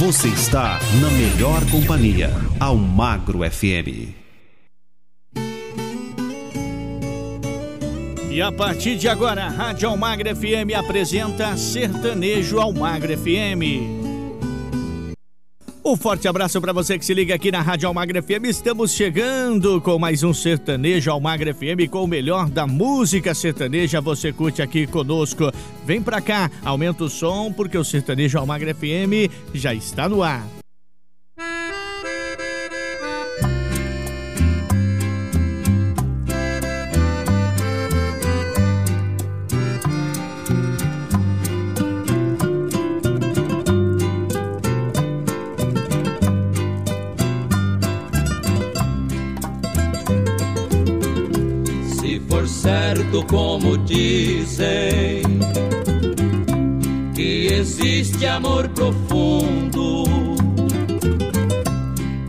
Você está na melhor companhia, Almagro FM. E a partir de agora, a Rádio Almagro FM apresenta Sertanejo Almagro FM. Um forte abraço para você que se liga aqui na Rádio Almagra FM. Estamos chegando com mais um Sertanejo Almagra FM com o melhor da música sertaneja. Você curte aqui conosco. Vem pra cá, aumenta o som porque o Sertanejo Almagra FM já está no ar. Certo como dizem que existe amor profundo.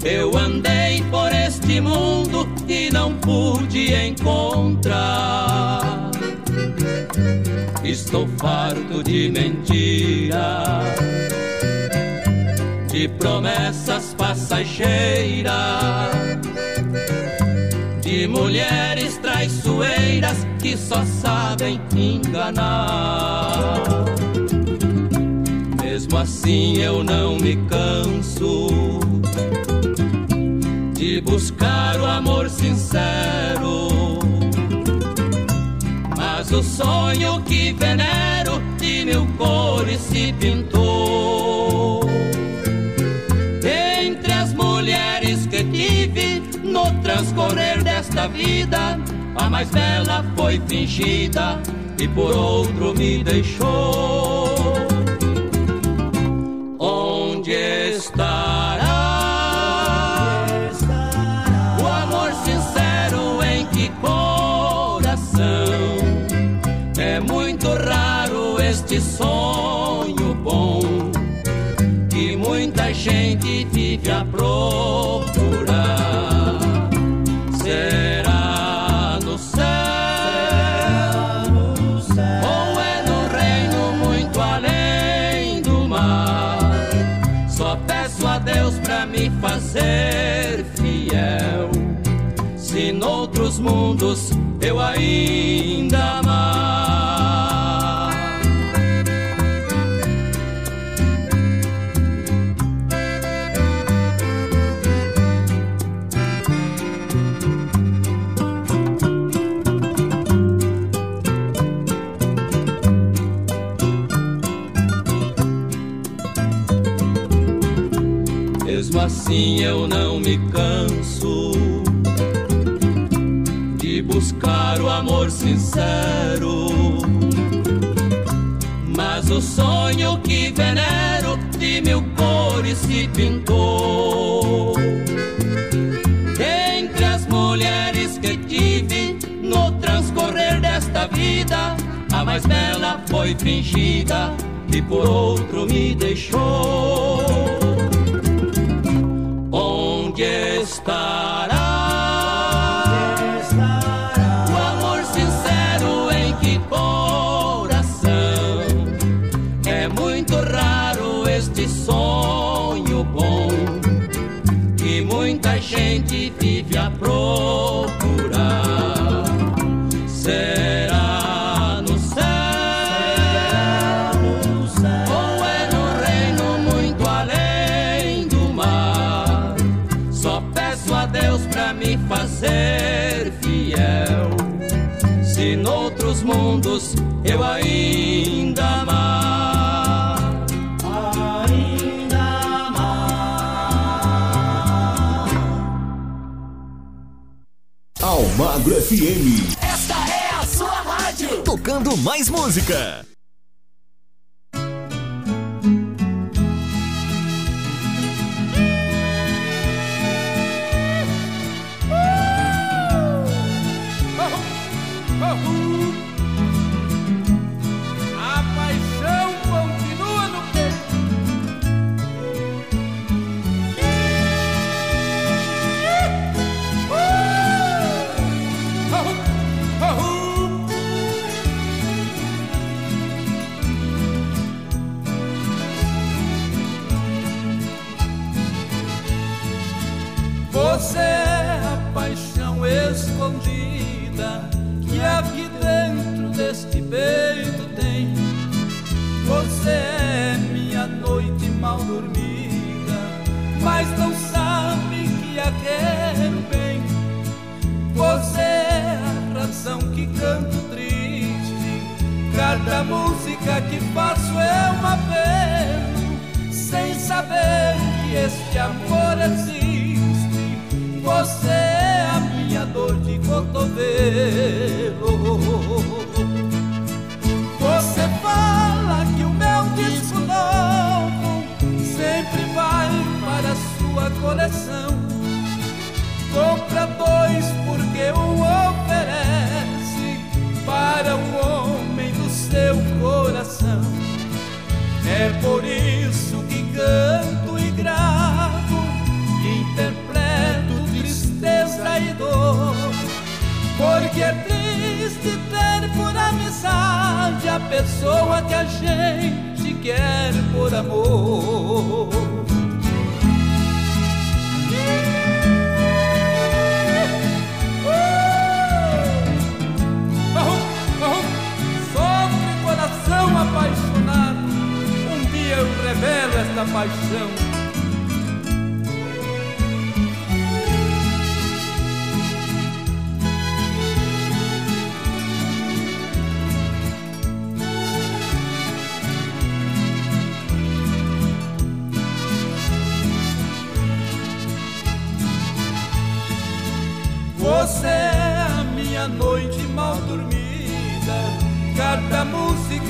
Eu andei por este mundo e não pude encontrar. Estou farto de mentira, de promessas passageiras de mulheres traiçoeiras que só sabem enganar. Mesmo assim eu não me canso de buscar o amor sincero. Mas o sonho que venero de mil cores se pintou. Transcorrer desta vida, a mais bela foi fingida e por outro me deixou. Onde estará, o amor sincero em que coração? É muito raro este sonho bom que muita gente vive a procurar. Mundos eu ainda amar. Mesmo assim eu não me canso buscar o amor sincero. Mas o sonho que venero de mil cores se pintou. Entre as mulheres que tive no transcorrer desta vida, a mais bela foi fingida e por outro me deixou. Almagro FM. Esta é a sua rádio. Tocando mais música. Existe. Você é a minha dor de cotovelo. Você fala que o meu disco novo sempre vai para sua coleção. Compra dois porque um oferece para o homem do seu coração. É por isso pessoa que a gente quer por amor. Coração apaixonado, um dia eu revelo esta paixão.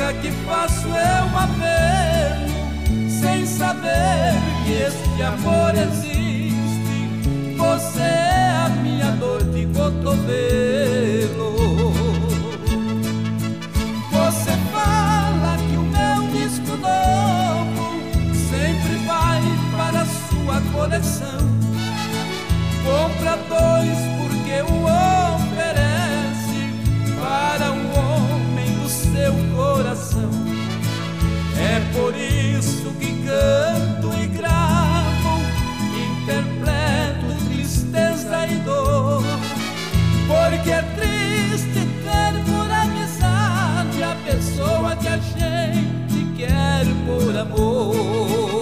Música que faço um apelo, sem saber que este amor existe. Você é a minha dor de cotovelo. Você fala que o meu disco novo sempre vai para sua coleção. Compra dois por isso que canto e gravo, interpreto tristeza e dor. Porque é triste ter por amizade a pessoa que a gente quer por amor.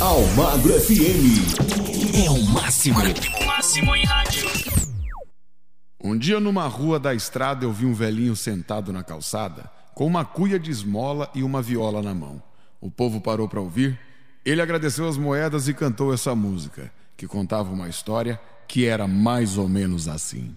Almagro FM. É o máximo. Máximo em rádio. Dia numa rua da estrada eu vi um velhinho sentado na calçada com uma cuia de esmola e uma viola na mão. O povo parou para ouvir. Ele agradeceu as moedas e cantou essa música, que contava uma história que era mais ou menos assim.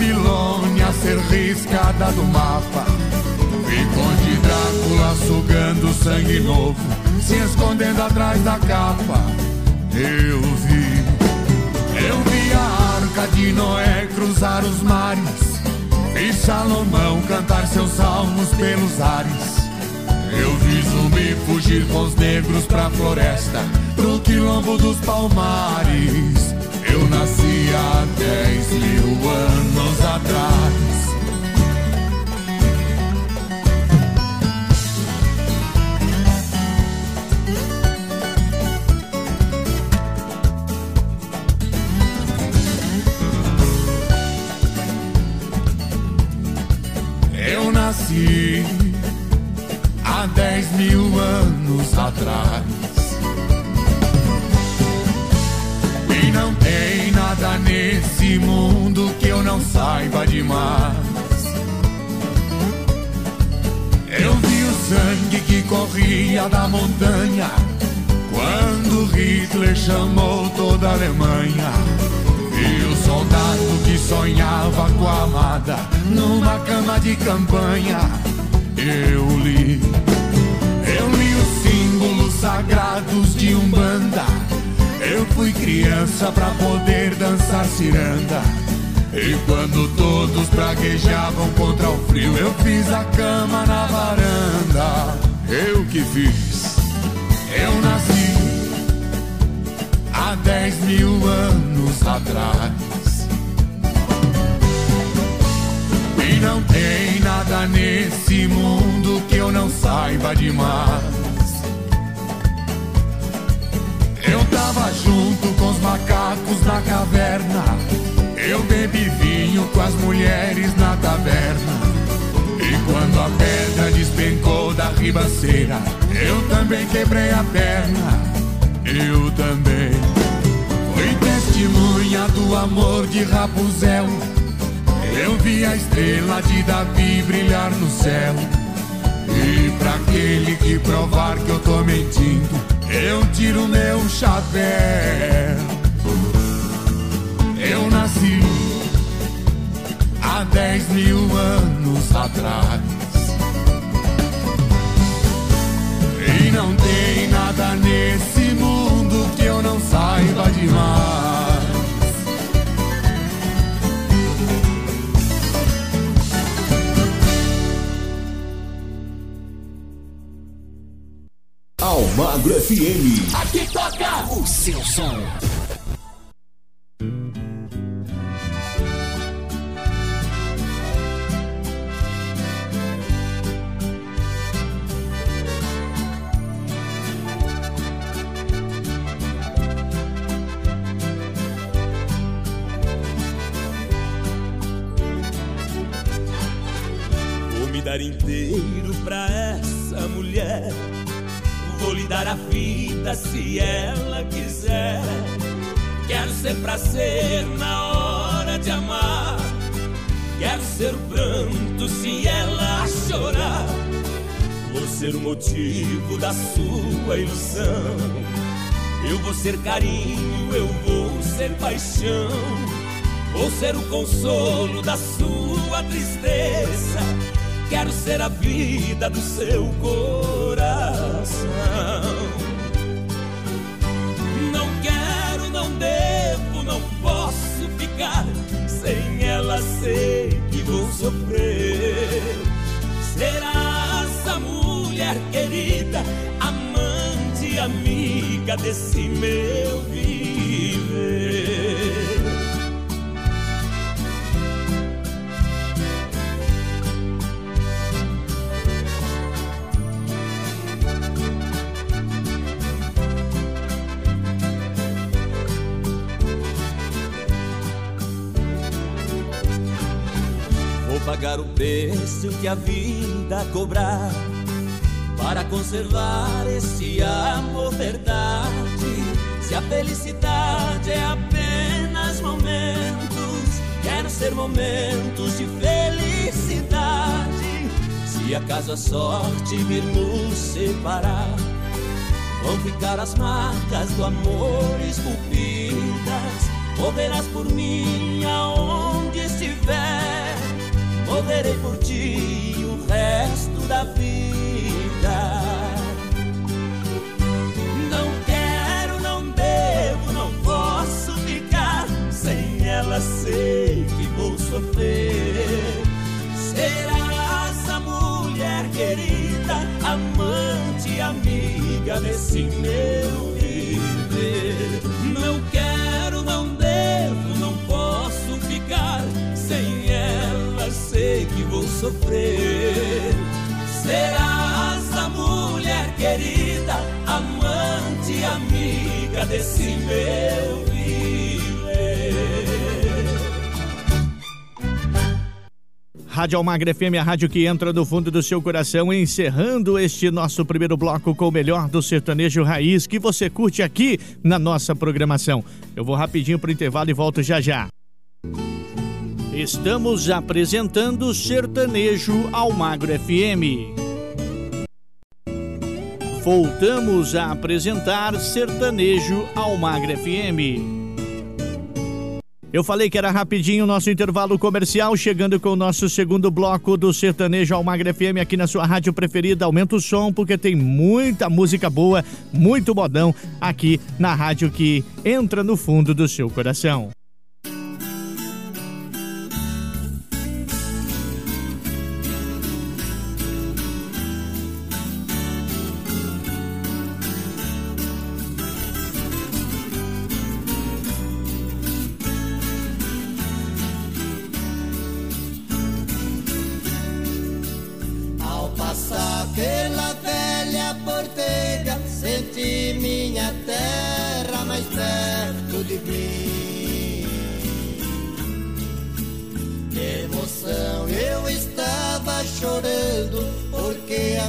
Babilônia ser riscada do mapa. Conde Drácula sugando sangue novo, se escondendo atrás da capa. Eu vi, eu vi a arca de Noé cruzar os mares. Vi Salomão cantar seus salmos pelos ares. Eu vi zumbi fugir com os negros pra floresta, pro quilombo dos palmares. Há dez mil anos atrás. Alemanha. E o soldado que sonhava com a amada numa cama de campanha. Eu li, eu li os símbolos sagrados de Umbanda. Eu fui criança pra poder dançar ciranda. E quando todos praguejavam contra o frio, eu fiz a cama na varanda. Eu que fiz, eu nasci há dez mil anos atrás. E não tem nada nesse mundo que eu não saiba demais. Eu tava junto com os macacos na caverna. Eu bebi vinho com as mulheres na taberna. E quando a pedra despencou da ribanceira, eu também quebrei a perna. Eu também testemunha do amor de Rapunzel. Eu vi a estrela de Davi brilhar no céu. E pra aquele que provar que eu tô mentindo, eu tiro meu chapéu. Eu nasci há dez mil anos atrás. E não tem nada nesse mundo que eu não saiba demais. Almagro FM. Aqui toca o seu som. Vida se ela quiser. Quero ser prazer na hora de amar. Quero ser o pranto se ela chorar. Vou ser o motivo da sua ilusão. Eu vou ser carinho, eu vou ser paixão. Vou ser o consolo da sua tristeza. Quero ser a vida do seu coração. Devo, não posso ficar. Sem ela sei que vou sofrer. Será essa mulher querida, amante, amiga desse meu viver. Preço que a vida cobrar para conservar esse amor verdade. Se a felicidade é apenas momentos, quero ser momentos de felicidade. Se acaso a sorte vir nos separar, vão ficar as marcas do amor esculpidas. Morrerás por mim aonde estiver. Morrerei por ti o resto da vida. Não quero, não devo, não posso ficar. Sem ela sei que vou sofrer. Será essa mulher querida, amante, amiga desse meu viver. Não quero, sofrer. Serás a mulher querida, amante, amiga desse meu Rádio Almagra FM, a rádio que entra no fundo do seu coração, encerrando este nosso primeiro bloco com o melhor do sertanejo raiz que você curte aqui na nossa programação. Eu vou rapidinho pro intervalo e volto já já. Estamos apresentando Sertanejo Almagro FM. Voltamos a apresentar Sertanejo Almagro FM. Eu falei que era rapidinho o nosso intervalo comercial, chegando com o nosso segundo bloco do Sertanejo Almagra FM aqui na sua rádio preferida. Aumenta o som porque tem muita música boa, muito modão aqui na rádio que entra no fundo do seu coração. Porteira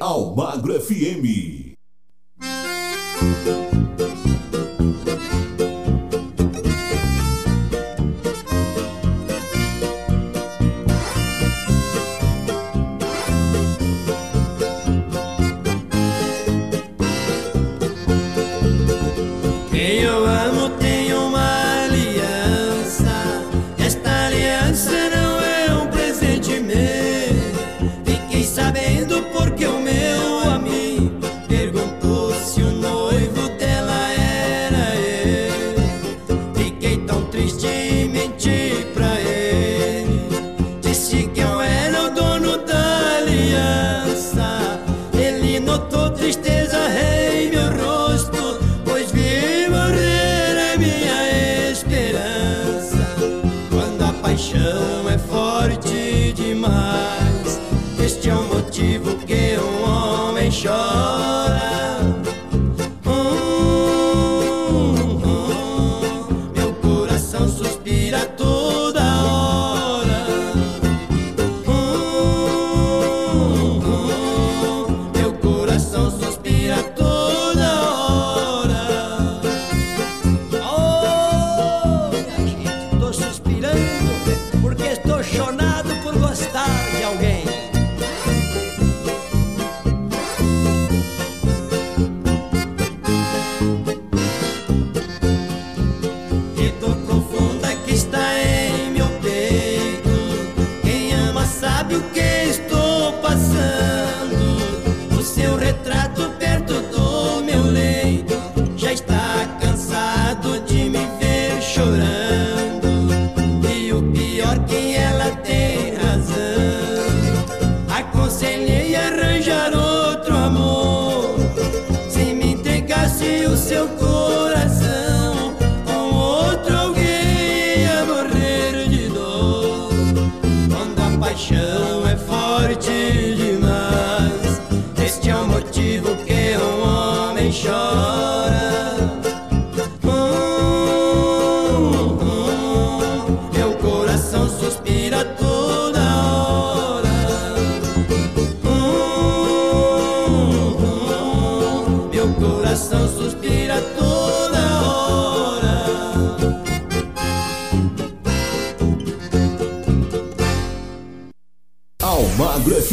Almagro FM.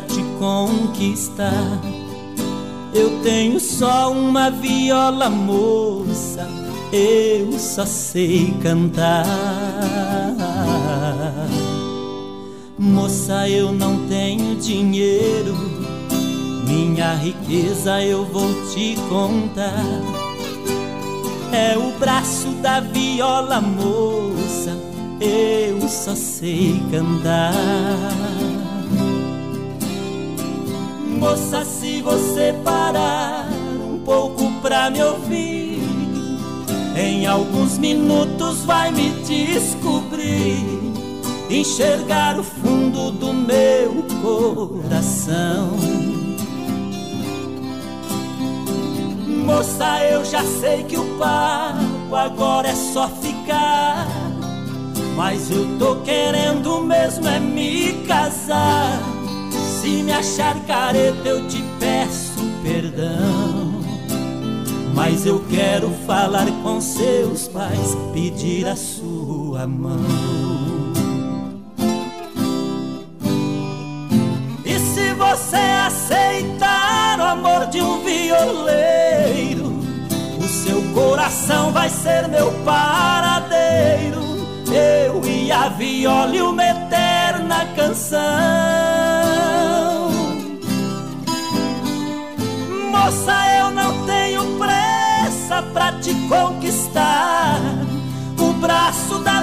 te conquistar. Eu tenho só uma viola moça, eu só sei cantar. Moça, eu não tenho dinheiro, minha riqueza eu vou te contar. É o braço da viola moça, eu só sei cantar. Moça, se você parar um pouco pra me ouvir, em alguns minutos vai me descobrir, enxergar o fundo do meu coração. Moça, eu já sei que o papo agora é só ficar. Mas eu tô querendo mesmo é me casar. Se me achar careta, eu te peço perdão. Mas eu quero falar com seus pais, pedir a sua mão. E se você aceitar o amor de um violeiro, o seu coração vai ser meu paradeiro. Eu e a viola e uma eterna canção. Pra te conquistar. O braço da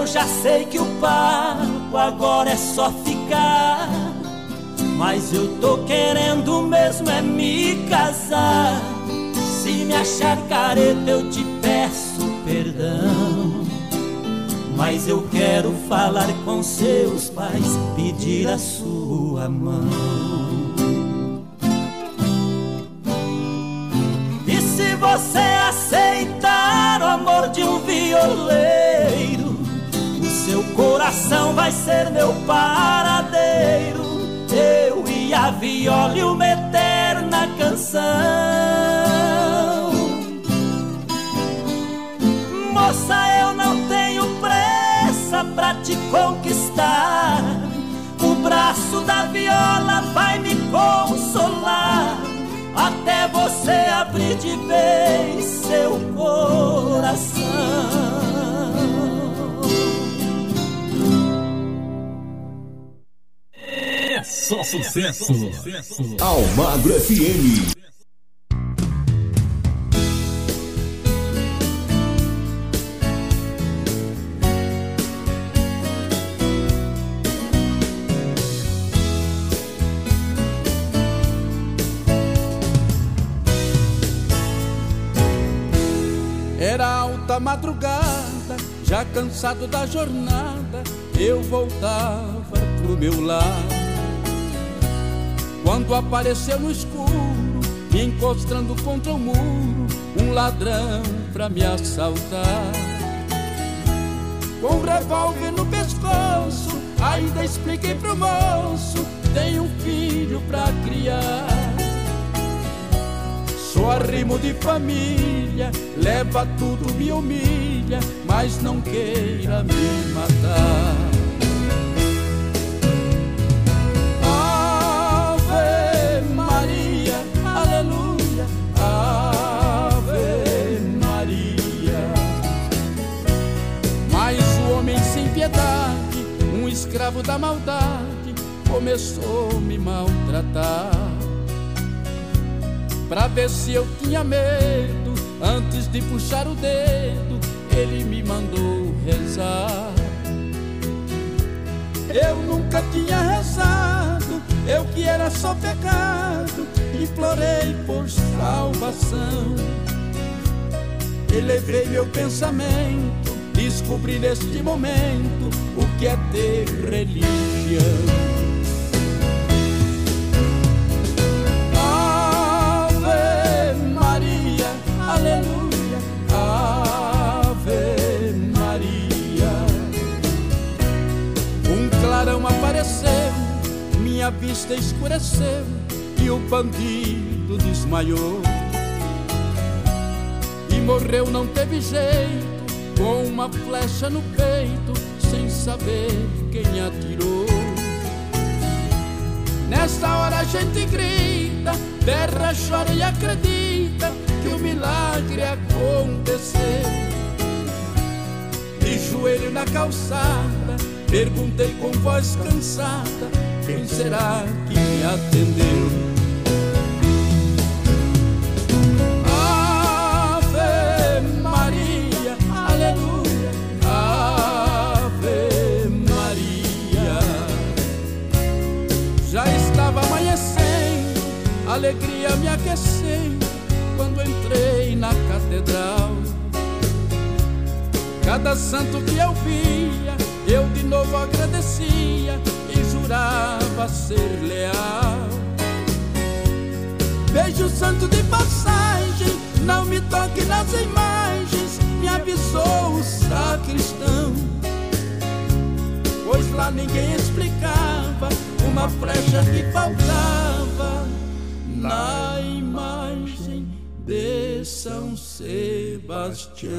eu já sei que o papo agora é só ficar. Mas eu tô querendo mesmo é me casar. Se me achar careta, eu te peço perdão. Mas eu quero falar com seus pais, pedir a sua mão. E se você aceitar o amor de um violeiro, coração vai ser meu paradeiro. Eu e a viola e uma eterna canção. Moça, eu não tenho pressa pra te conquistar. O braço da viola vai me consolar. Até você abrir de vez seu coração. Só sucesso. Almagro FM. Era alta madrugada, já cansado da jornada, eu voltava pro meu lar. Quando apareceu no escuro, me encostando contra o muro, um ladrão pra me assaltar. Com um revólver no pescoço, ainda expliquei pro moço: tenho um filho pra criar. Sou arrimo de família, leva tudo, me humilha, mas não queira me matar. Um escravo da maldade, começou a me maltratar. Pra ver se eu tinha medo, antes de puxar o dedo, ele me mandou rezar. Eu nunca tinha rezado, eu que era só pecado, implorei por salvação. Elevei meu pensamento, descobri neste momento o que é ter religião. Aleluia, Ave Maria. Um clarão apareceu, minha vista escureceu e o bandido desmaiou. E morreu, não teve jeito, com uma flecha no peito, sem saber quem atirou. Nesta hora a gente grita, berra, chora e acredita que o milagre aconteceu. De joelho na calçada, perguntei com voz cansada: quem será que me atendeu? Alegria me aquecendo quando entrei na catedral. Cada santo que eu via, eu de novo agradecia e jurava ser leal. Beijo santo de passagem, não me toque nas imagens, me avisou o sacristão. Pois lá ninguém explicava uma flecha que faltava na imagem de São Sebastião.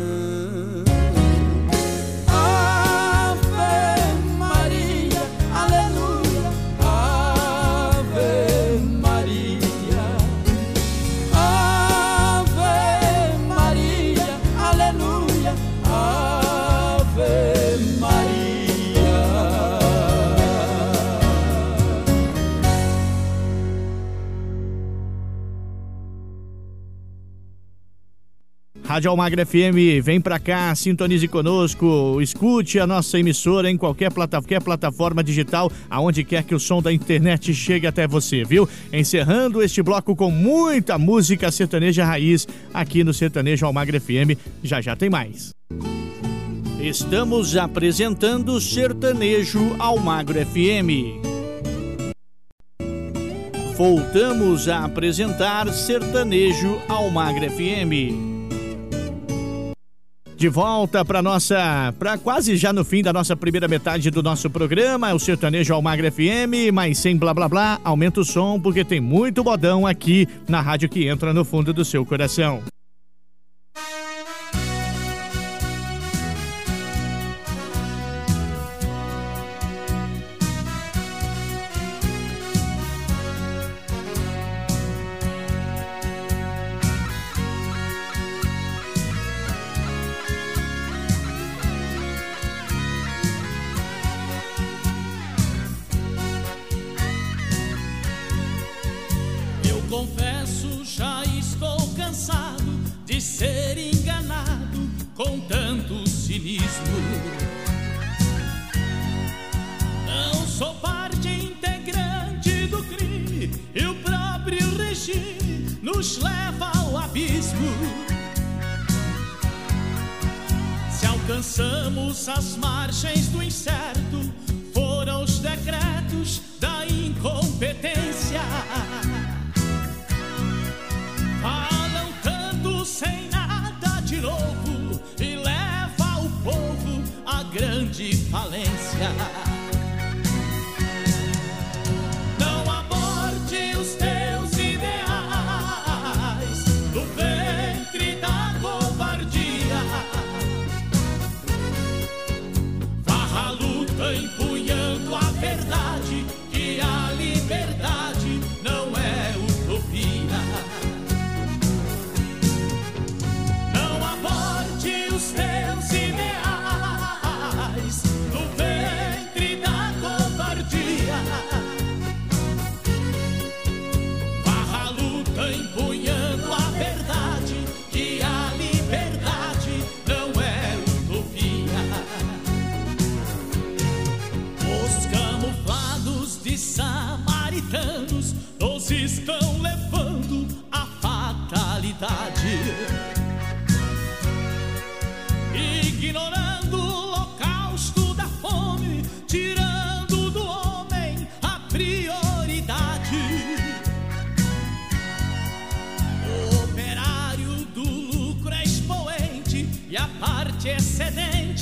Rádio Almagra FM, vem pra cá, sintonize conosco, escute a nossa emissora em qualquer, qualquer plataforma digital, aonde quer que o som da internet chegue até você, viu? Encerrando este bloco com muita música sertaneja raiz aqui no Sertanejo Almagra FM. Já já tem mais. Estamos apresentando Sertanejo Almagro FM. Voltamos a apresentar Sertanejo Almagro FM. De volta para nossa, para quase já no fim da nossa primeira metade do nosso programa, o Sertanejo Almagre FM, mas sem blá blá blá, aumenta o som porque tem muito bodão aqui na rádio que entra no fundo do seu coração.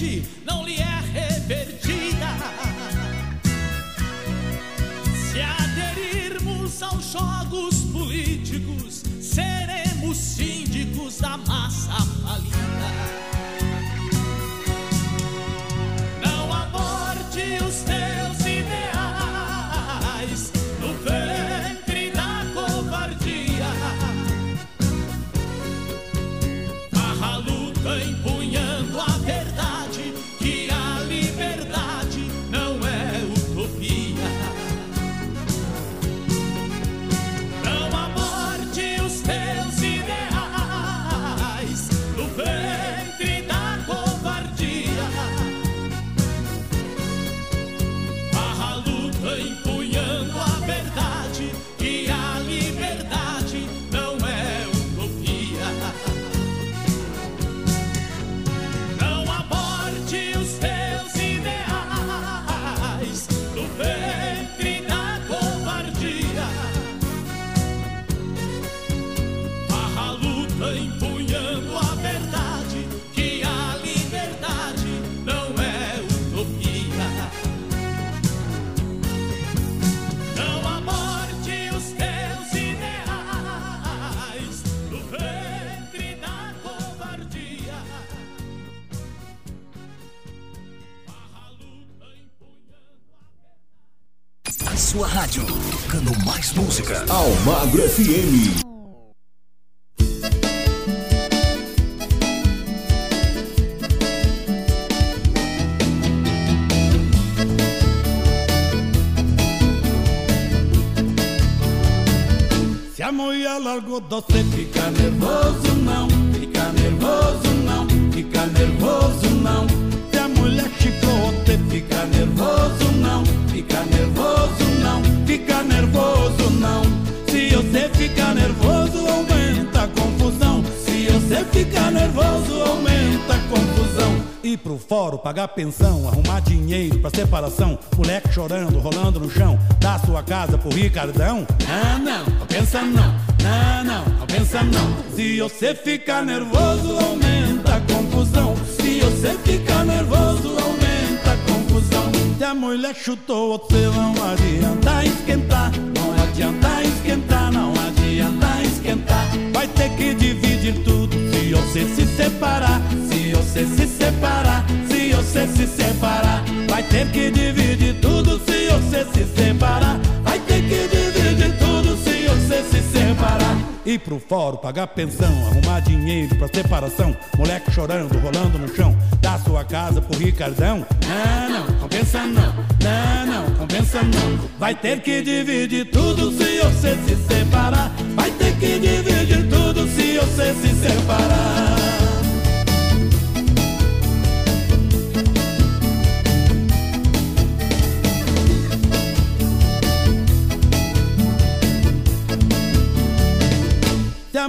Almagro Se pagar pensão, arrumar dinheiro pra separação. Moleque chorando, rolando no chão. Dar sua casa pro Ricardão? Ah, não, não pensa não. Não, não, não pensa não. Se você ficar nervoso, aumenta a confusão. Se você ficar nervoso, aumenta a confusão. Se a mulher chutou, você não adianta você se separar. Vai ter que dividir tudo se você se separar. Vai ter que dividir tudo se você se separar. Ir pro fórum, pagar pensão, arrumar dinheiro pra separação. Moleque chorando, rolando no chão. Dar sua casa pro Ricardão? Não, não, compensa não. Não, não, compensa não. Vai ter que dividir tudo se você se separar. Vai ter que dividir tudo se você se separar.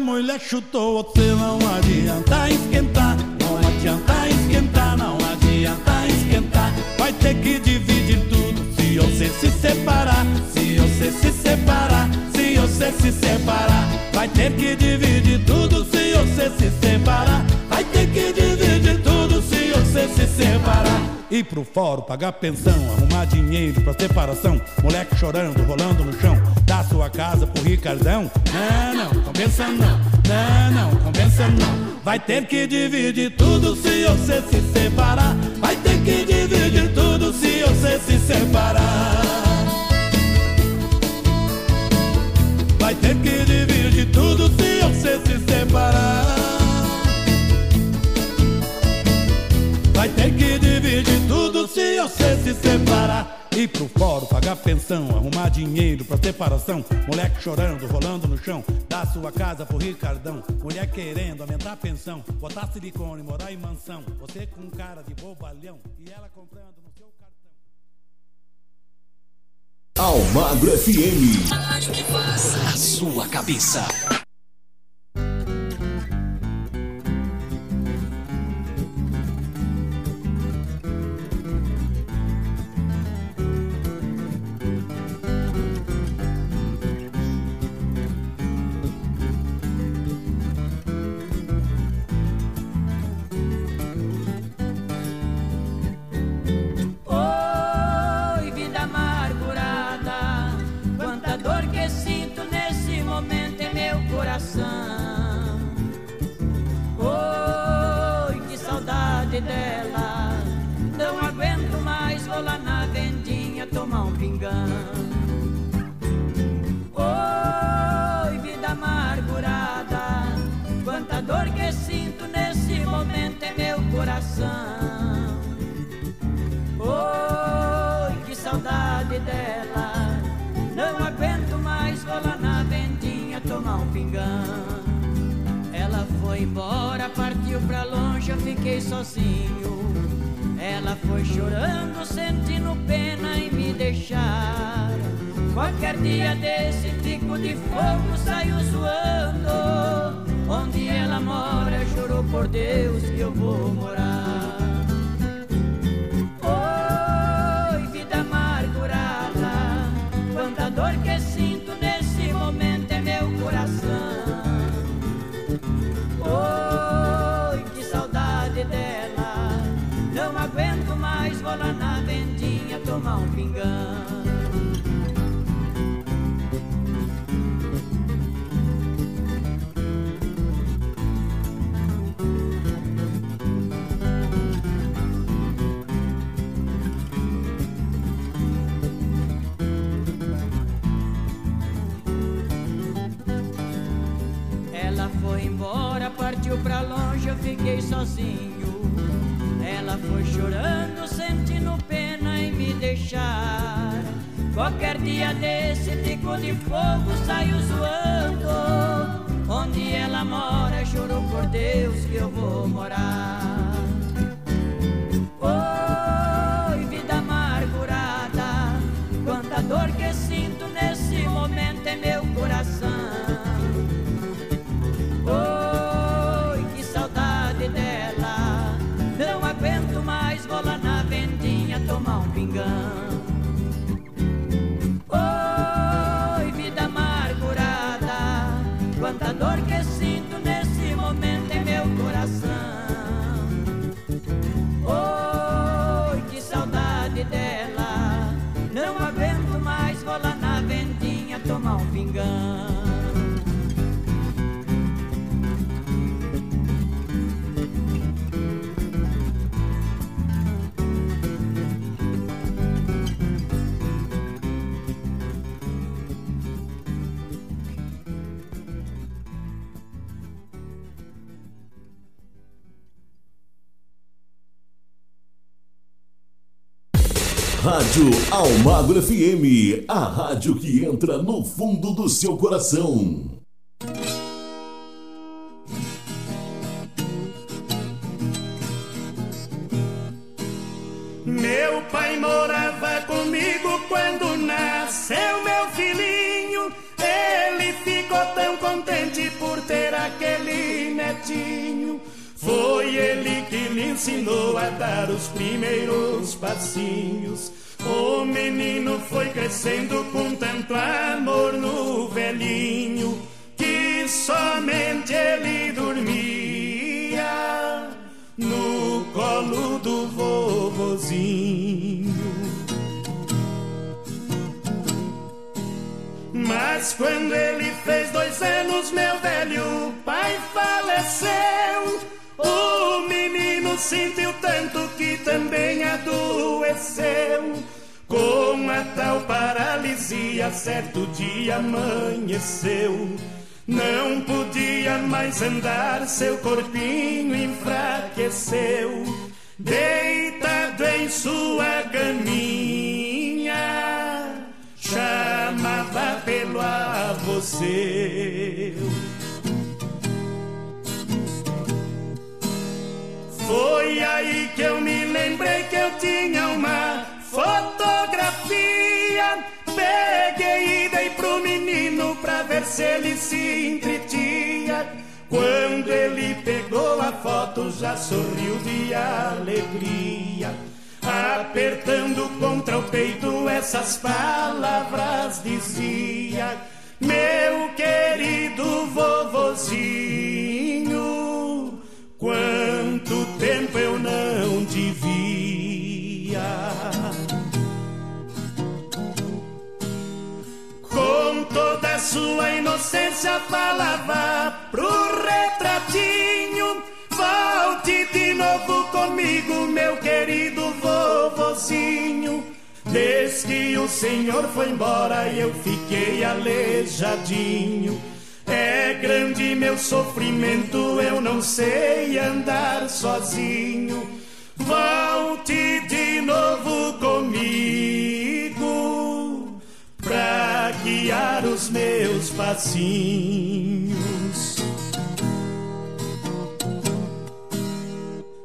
Mulher chutou, você não adianta esquentar. Não adianta esquentar, não adianta esquentar. Vai ter que dividir tudo se você se separar. Se você se separar, se você se separar. Vai ter que dividir tudo se você se separar. Vai ter que dividir Ir pro fórum, pagar pensão, arrumar dinheiro pra separação. Moleque chorando, rolando no chão. Dar sua casa pro Ricardão? Não, não, compensa não. Não, não, compensa não. Vai ter que dividir tudo se você se separar. Vai ter que dividir tudo se você se separar. Vai ter que dividir tudo se você se separar. Você se separar. Ir pro fórum, pagar pensão, arrumar dinheiro pra separação. Moleque chorando, rolando no chão. Dar sua casa pro Ricardão. Mulher querendo aumentar a pensão. Botar silicone, morar em mansão. Você com cara de bobalhão. E ela comprando no seu cartão. Almagro FM. A sua cabeça. Pra longe, eu fiquei sozinho. Ela foi chorando, sentindo pena em me deixar. Qualquer dia desse tico de fogo saiu zoando. Onde ela mora, jurou por Deus que eu vou morar. Tomar um pingão. Ela foi embora, partiu pra longe, eu fiquei sozinho. Ela foi chorando, sentindo deixar. Qualquer dia desse tico de fogo saiu zoando. Onde ela mora, juro por Deus que eu vou morar. Rádio Almagro FM, a rádio que entra no fundo do seu coração. Meu pai morava comigo quando nasceu meu filhinho. Ele ficou tão contente por ter aquele netinho. Foi ele que lhe ensinou a dar os primeiros passinhos. O menino foi crescendo com tanto amor no velhinho que somente ele dormia no colo do vovozinho. Mas quando ele fez dois anos, meu velho pai faleceu. O menino sentiu tanto que também adoeceu. Com a tal paralisia, certo dia amanheceu. Não podia mais andar, seu corpinho enfraqueceu. Deitado em sua caminha, chamava pelo avô seu. Foi aí que eu me lembrei que eu tinha uma fotografia. Peguei e dei pro menino pra ver se ele se entretia. Quando ele pegou a foto, já sorriu de alegria. Apertando contra o peito essas palavras dizia: Meu querido vovozinho, quanto sua inocência falava pro retratinho. Volte de novo comigo, meu querido vovozinho. Desde que o senhor foi embora, eu fiquei aleijadinho. É grande meu sofrimento, eu não sei andar sozinho. Volte de novo comigo pra guiar os meus passinhos.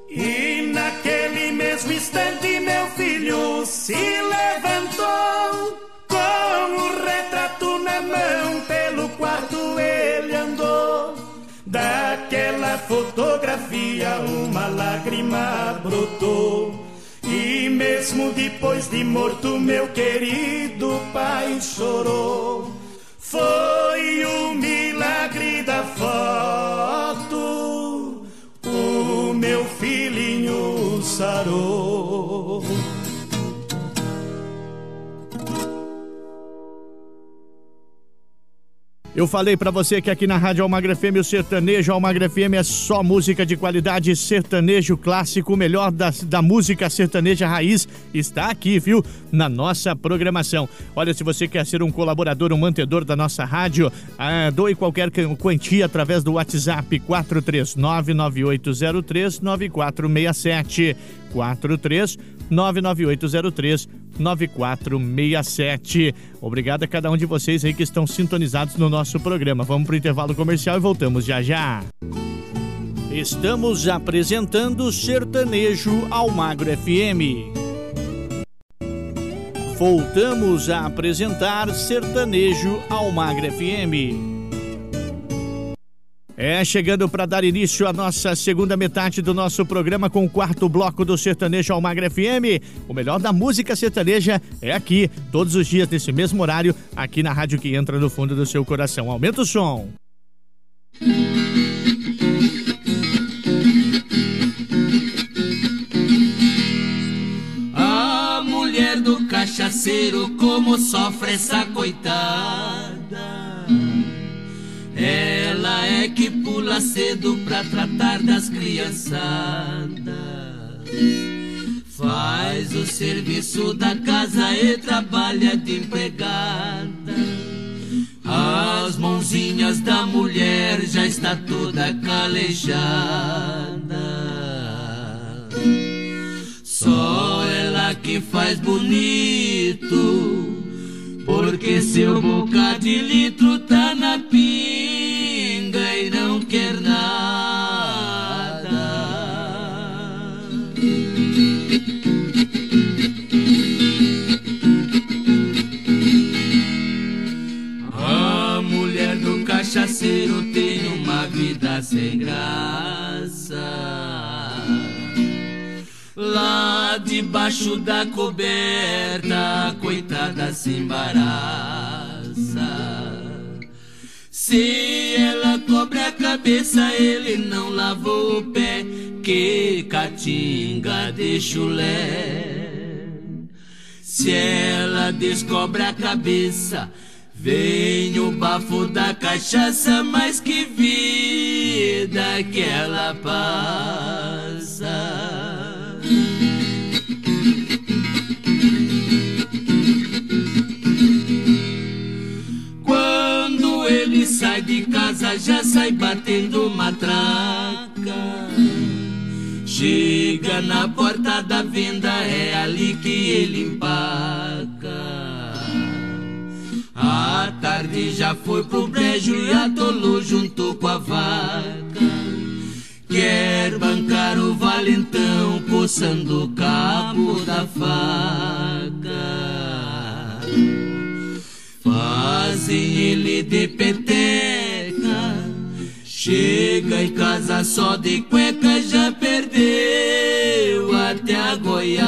E naquele mesmo instante, meu filho se levantou com o retrato na mão. Pelo quarto ele andou. Daquela fotografia, uma lágrima brotou. Mesmo depois de morto, meu querido pai chorou. Foi o milagre da foto o meu filhinho sarou. Eu falei para você que aqui na Rádio Almagra FM o sertanejo Almagra FM é só música de qualidade, sertanejo clássico, o melhor da, da música sertaneja raiz está aqui, viu? Na nossa programação. Olha, se você quer ser um colaborador, um mantedor da nossa rádio, ah, doe qualquer quantia através do WhatsApp 43998039467. 43 99803 9467. Obrigado a cada um de vocês aí que estão sintonizados no nosso programa. Vamos para o intervalo comercial e voltamos já já. Estamos apresentando Sertanejo ao Magro FM. Voltamos a apresentar Sertanejo ao Magro FM. É, chegando para dar início à nossa segunda metade do nosso programa com o quarto bloco do Sertanejo Almagra FM. O melhor da música sertaneja é aqui, todos os dias nesse mesmo horário, aqui na rádio que entra no fundo do seu coração. Aumenta o som. A mulher do cachaceiro como sofre essa coitada ela é que pula cedo pra tratar das criançadas. Faz o serviço da casa e trabalha de empregada. As mãozinhas da mulher já está toda calejada. Só ela que faz bonito, porque seu bocado de litro tá na pinga e não quer nada. A mulher do cachaceiro tem uma vida sem graça. Lá debaixo da coberta, coitada se embaraça. Se ela cobre a cabeça, ele não lavou o pé. Que catinga de chulé. Se ela descobre a cabeça, vem o bafo da cachaça, mas que vida que ela passa. De casa, já sai batendo matraca. Chega na porta da venda, é ali que ele empaca. A tarde já foi pro brejo e atolou junto com a vaca. Quer bancar o valentão, coçando o cabo da faca. Fazem ele de peteca. Chega em casa só de cueca, já perdeu até a goiaca.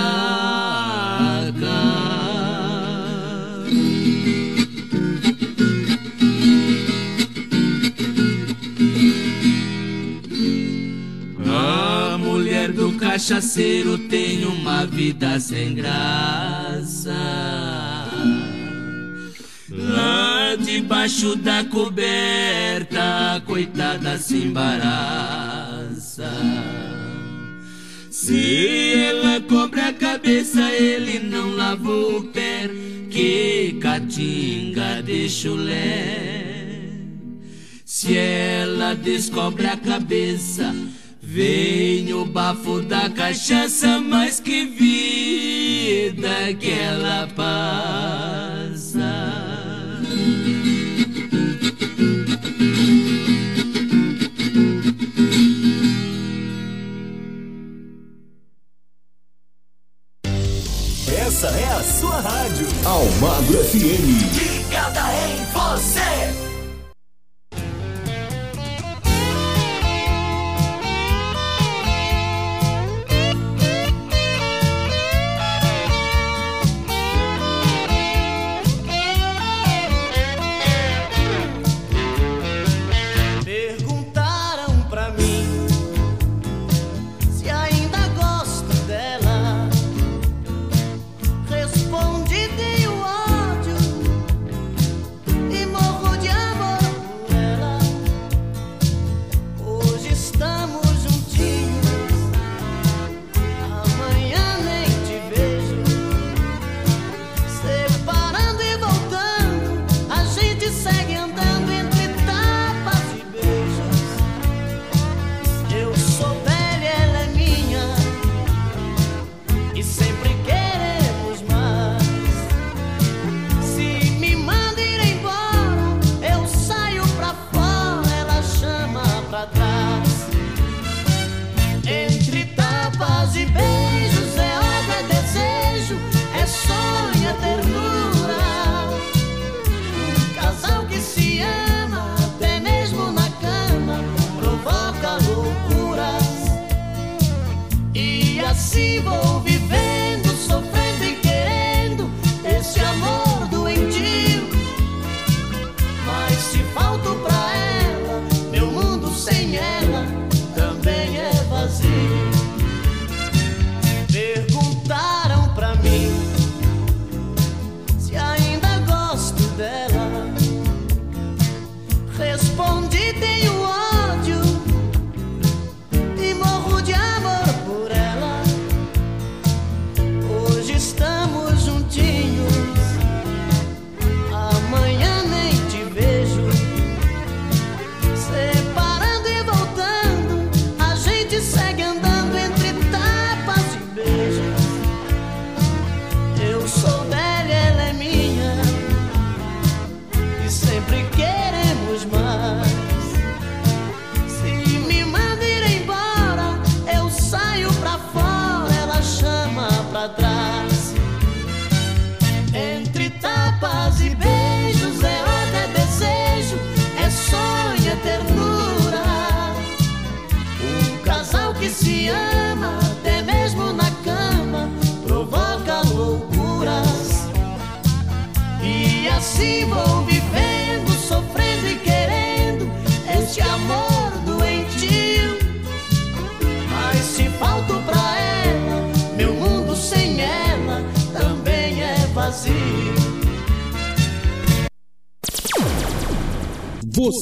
Cachaceiro tem uma vida sem graça. Lá debaixo da coberta, coitada se embaraça. Se ela cobre a cabeça, ele não lavou o pé. Que catinga de chulé. Se ela descobre a cabeça, vem o bafo da cachaça, mas que vida que ela passa. Essa é a sua rádio. Almagro FM. Ligada em você.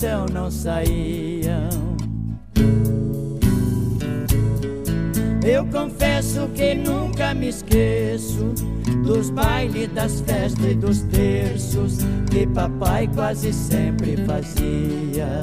Então não saíam. Eu confesso que nunca me esqueço dos bailes, das festas e dos terços que papai quase sempre fazia.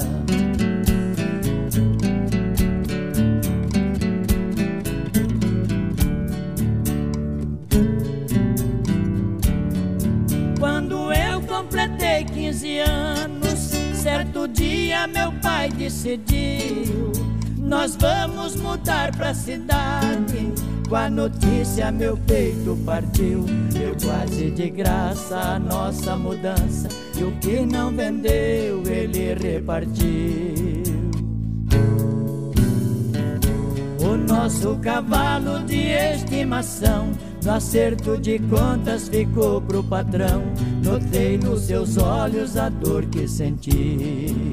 Nós vamos mudar pra cidade. Com a notícia, meu peito partiu. Deu quase de graça a nossa mudança. E o que não vendeu, ele repartiu. O nosso cavalo de estimação, no acerto de contas, ficou pro patrão. Notei nos seus olhos a dor que senti.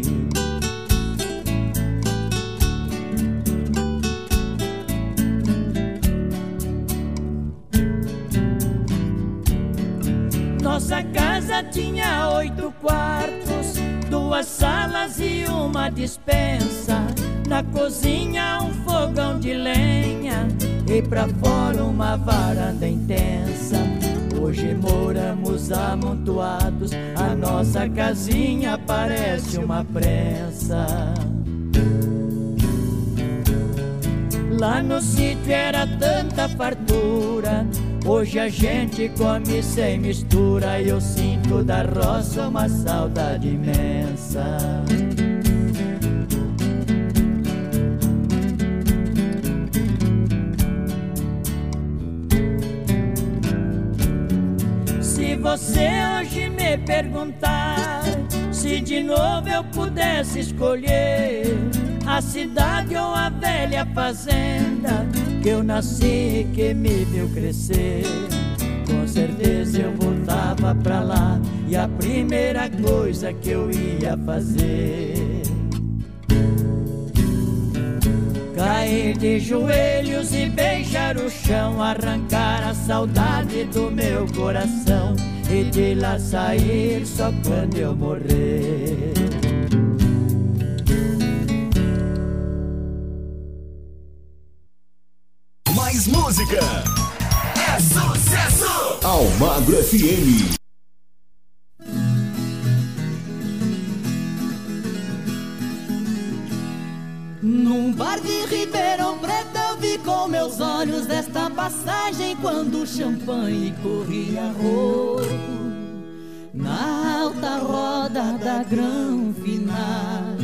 Tinha oito quartos, duas salas e uma dispensa. Na cozinha um fogão de lenha e pra fora uma varanda intensa. Hoje moramos amontoados, a nossa casinha parece uma prensa. Lá no sítio era tanta fartura. Hoje a gente come sem mistura. E eu sinto da roça uma saudade imensa. Se você hoje me perguntar se de novo eu pudesse escolher a cidade ou a velha fazenda que eu nasci e que me viu crescer, com certeza eu voltava pra lá. E a primeira coisa que eu ia fazer? Cair de joelhos e beijar o chão, arrancar a saudade do meu coração e de lá sair só quando eu morrer. FM. Num bar de Ribeirão Preto eu vi com meus olhos esta passagem quando o champanhe corria rodo na alta roda da granfinagem.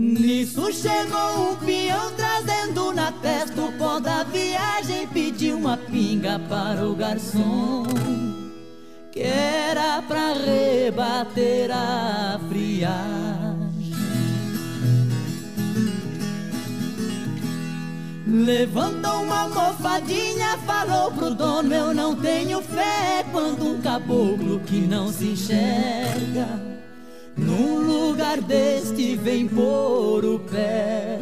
Nisso chegou um peão trazendo na testa o pó da viagem, pediu uma pinga para o garçom que era pra rebater a friagem. Levantou uma almofadinha, falou pro dono: Eu não tenho fé quando um caboclo que não se enxerga num lugar deste vem pôr o pé.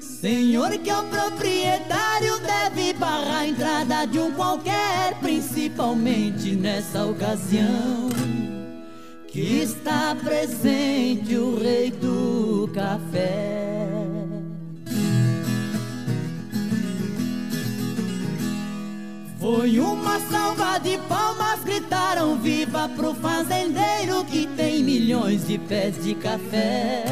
Senhor que é o proprietário deve barrar a entrada de um qualquer, principalmente nessa ocasião que está presente o rei do café. Foi uma salva de palmas, gritaram viva pro fazendeiro que tem milhões de pés de café.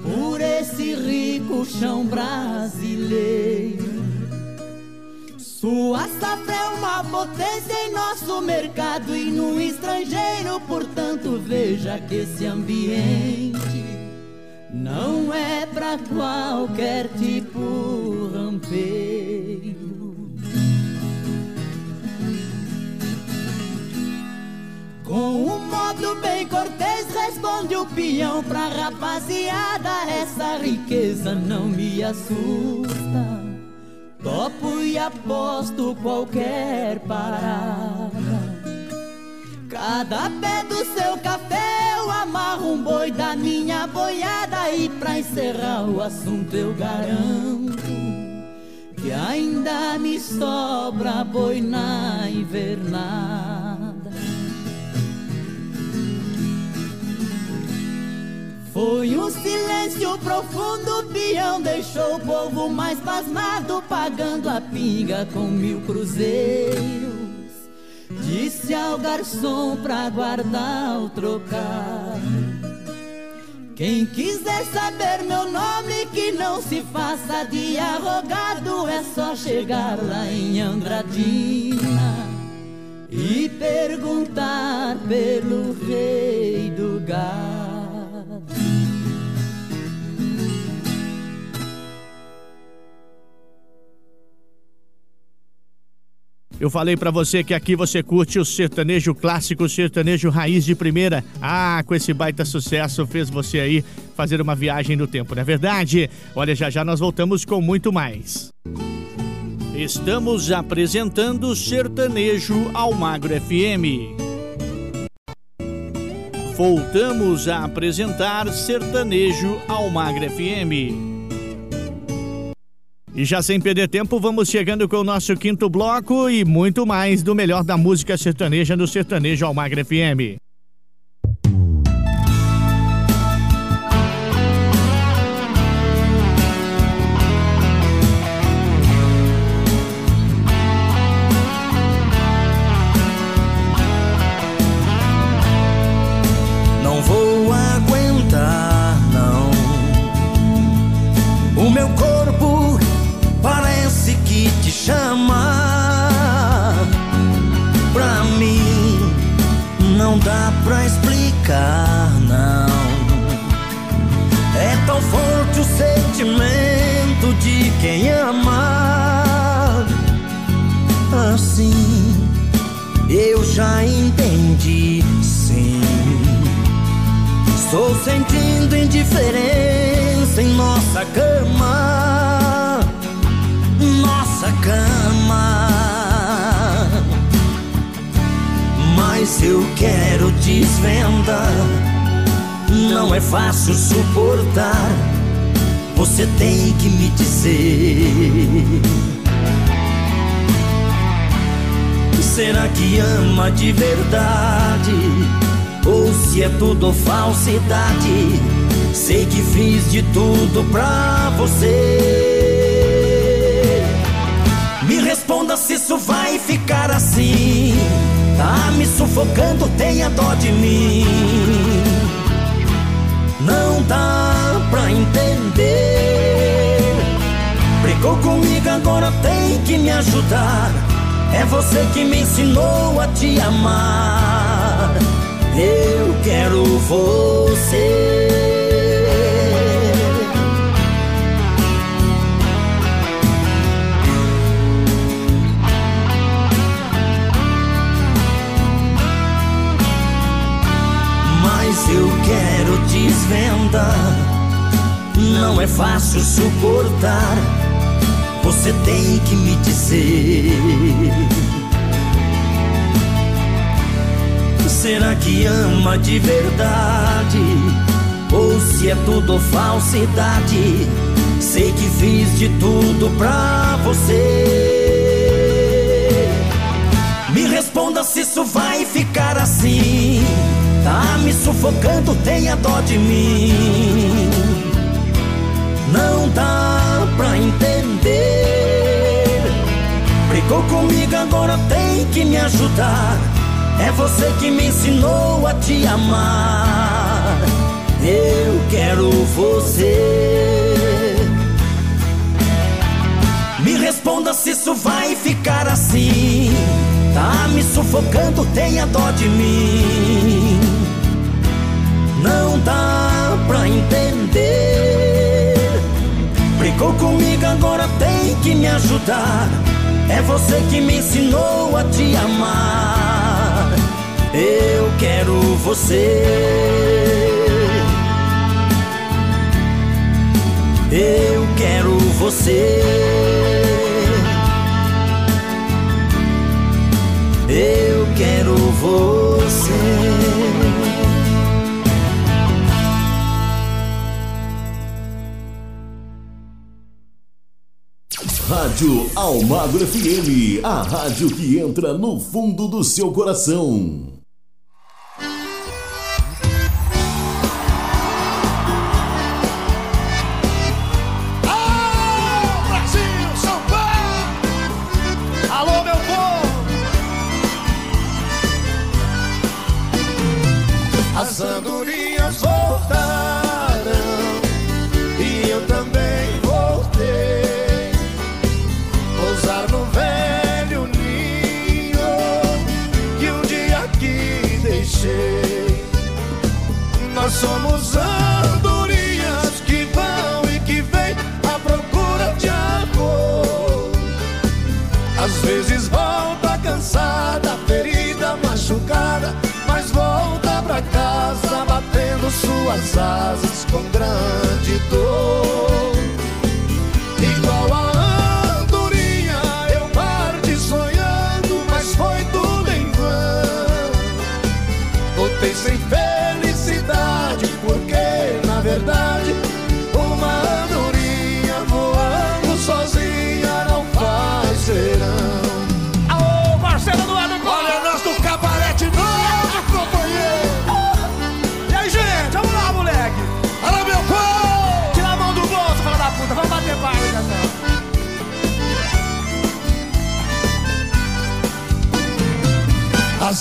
Por esse rico chão brasileiro. Sua safra é uma potência em nosso mercado e no estrangeiro, portanto, veja que esse ambiente não é pra qualquer tipo rampeiro. Com um modo bem cortês responde o peão pra rapaziada. Essa riqueza não me assusta. Topo e aposto qualquer parada. Cada pé do seu café eu amarro um boi da minha boiada. E pra encerrar o assunto eu garanto Que ainda me sobra boi na invernada Foi um silêncio profundo, o peão deixou o povo mais pasmado, pagando a pinga com mil cruzeiros. Disse ao garçom pra guardar o trocado. Quem quiser saber meu nome, que não se faça de arrogado, é só chegar lá em Andradina e perguntar pelo rei do gado. Eu falei para você que aqui você curte o sertanejo clássico, o sertanejo raiz de primeira. Ah, com esse baita sucesso fez você aí fazer uma viagem no tempo, não é verdade? Olha, já já nós voltamos com muito mais. Estamos apresentando Sertanejo ao Magro FM. Voltamos a apresentar Sertanejo ao Magro FM. E já sem perder tempo, vamos chegando com o nosso quinto bloco e muito mais do melhor da música sertaneja no Sertanejo Almagre FM. Indiferença em nossa cama, nossa cama. Mas eu quero desvendar, não é fácil suportar. Você tem que me dizer. Será que ama de verdade? Ou se é tudo falsidade? Sei que fiz de tudo pra você. Me responda se isso vai ficar assim. Tá me sufocando, tenha dó de mim. Não dá pra entender. Brigou comigo, agora tem que me ajudar. É você que me ensinou a te amar. Eu quero você. Não é fácil suportar você tem que me dizer. Será que ama de verdade? Ou se é tudo falsidade? Sei que fiz de tudo pra você. Responda se isso vai ficar assim. Tá me sufocando, tenha dó de mim. Não dá pra entender. Brigou comigo, agora tem que me ajudar. É você que me ensinou a te amar. Eu quero você. Me responda se isso vai ficar assim. Tá me sufocando, tenha dó de mim. Não dá pra entender. Brigou comigo, agora tem que me ajudar. É você que me ensinou a te amar. Eu quero você. Eu quero você. Eu quero você. Rádio Almagro FM, a rádio que entra no fundo do seu coração. Nós somos andorinhas que vão e que vêm à procura de amor. Às vezes volta cansada, ferida, machucada, mas volta pra casa batendo suas asas com grande dor.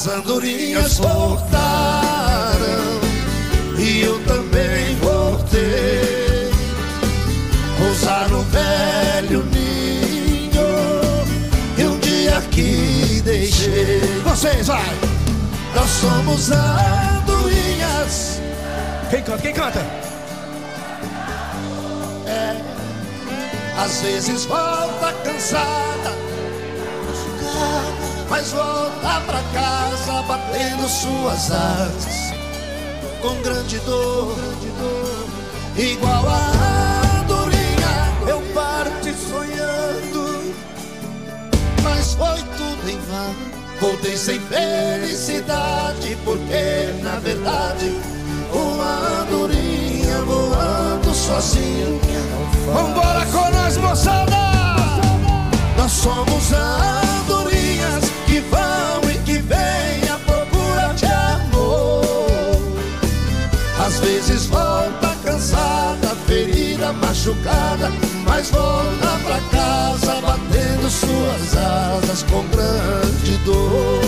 As andorinhas voltaram e eu também voltei. Pousar no velho ninho e um dia aqui deixei. Vocês, vai! Nós somos andorinhas. Quem canta? Quem canta? É, às vezes volta cansada, mas volta pra casa batendo suas asas com grande dor, igual a andorinha. Eu parti sonhando, mas foi tudo em vão. Voltei sem felicidade, porque na verdade uma andorinha voando sozinha. Vambora com nós, moçada! Nós somos andorinhas que vão e que vêm à procura de amor. Às vezes volta cansada, ferida, machucada, mas volta pra casa batendo suas asas com grande dor.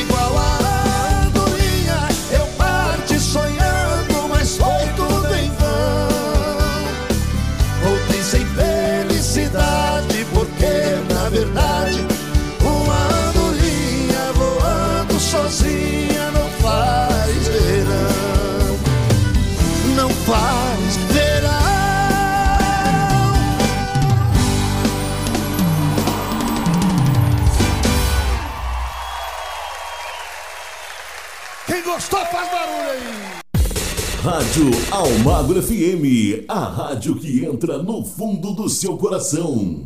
Igual a andorinha, eu parti sonhando, mas foi tudo em vão. Voltei sem felicidade, porque na verdade gostou, faz barulho aí. Rádio Almagro FM, a rádio que entra no fundo do seu coração.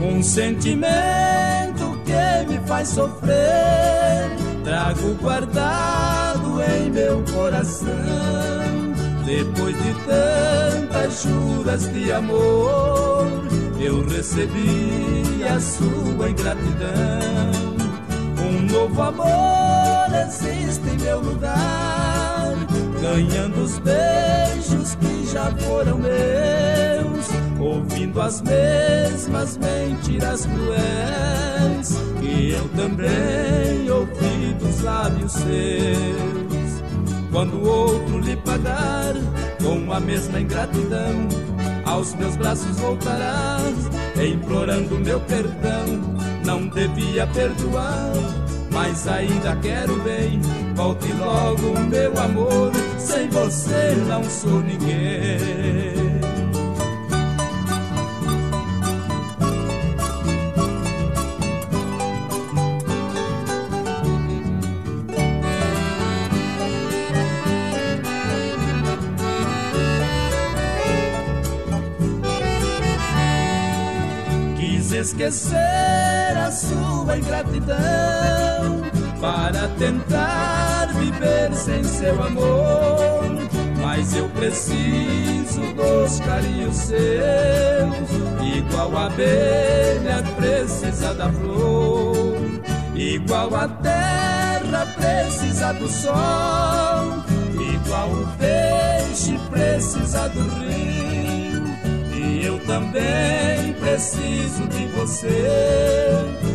Um sentimento faz sofrer. Trago guardado em meu coração. Depois de tantas juras de amor, eu recebi a sua ingratidão. Um novo amor existe em meu lugar, ganhando os beijos que já foram meus, ouvindo as mesmas mentiras cruéis que eu também ouvi dos lábios seus. Quando outro lhe pagar com a mesma ingratidão, aos meus braços voltarás, implorando meu perdão. Não devia perdoar, mas ainda quero bem. Volte logo, meu amor, sem você não sou ninguém. Esquecer a sua ingratidão para tentar viver sem seu amor. Mas eu preciso dos carinhos seus, igual a abelha precisa da flor, igual a terra precisa do sol, igual o peixe precisa do rio. Eu também preciso de você.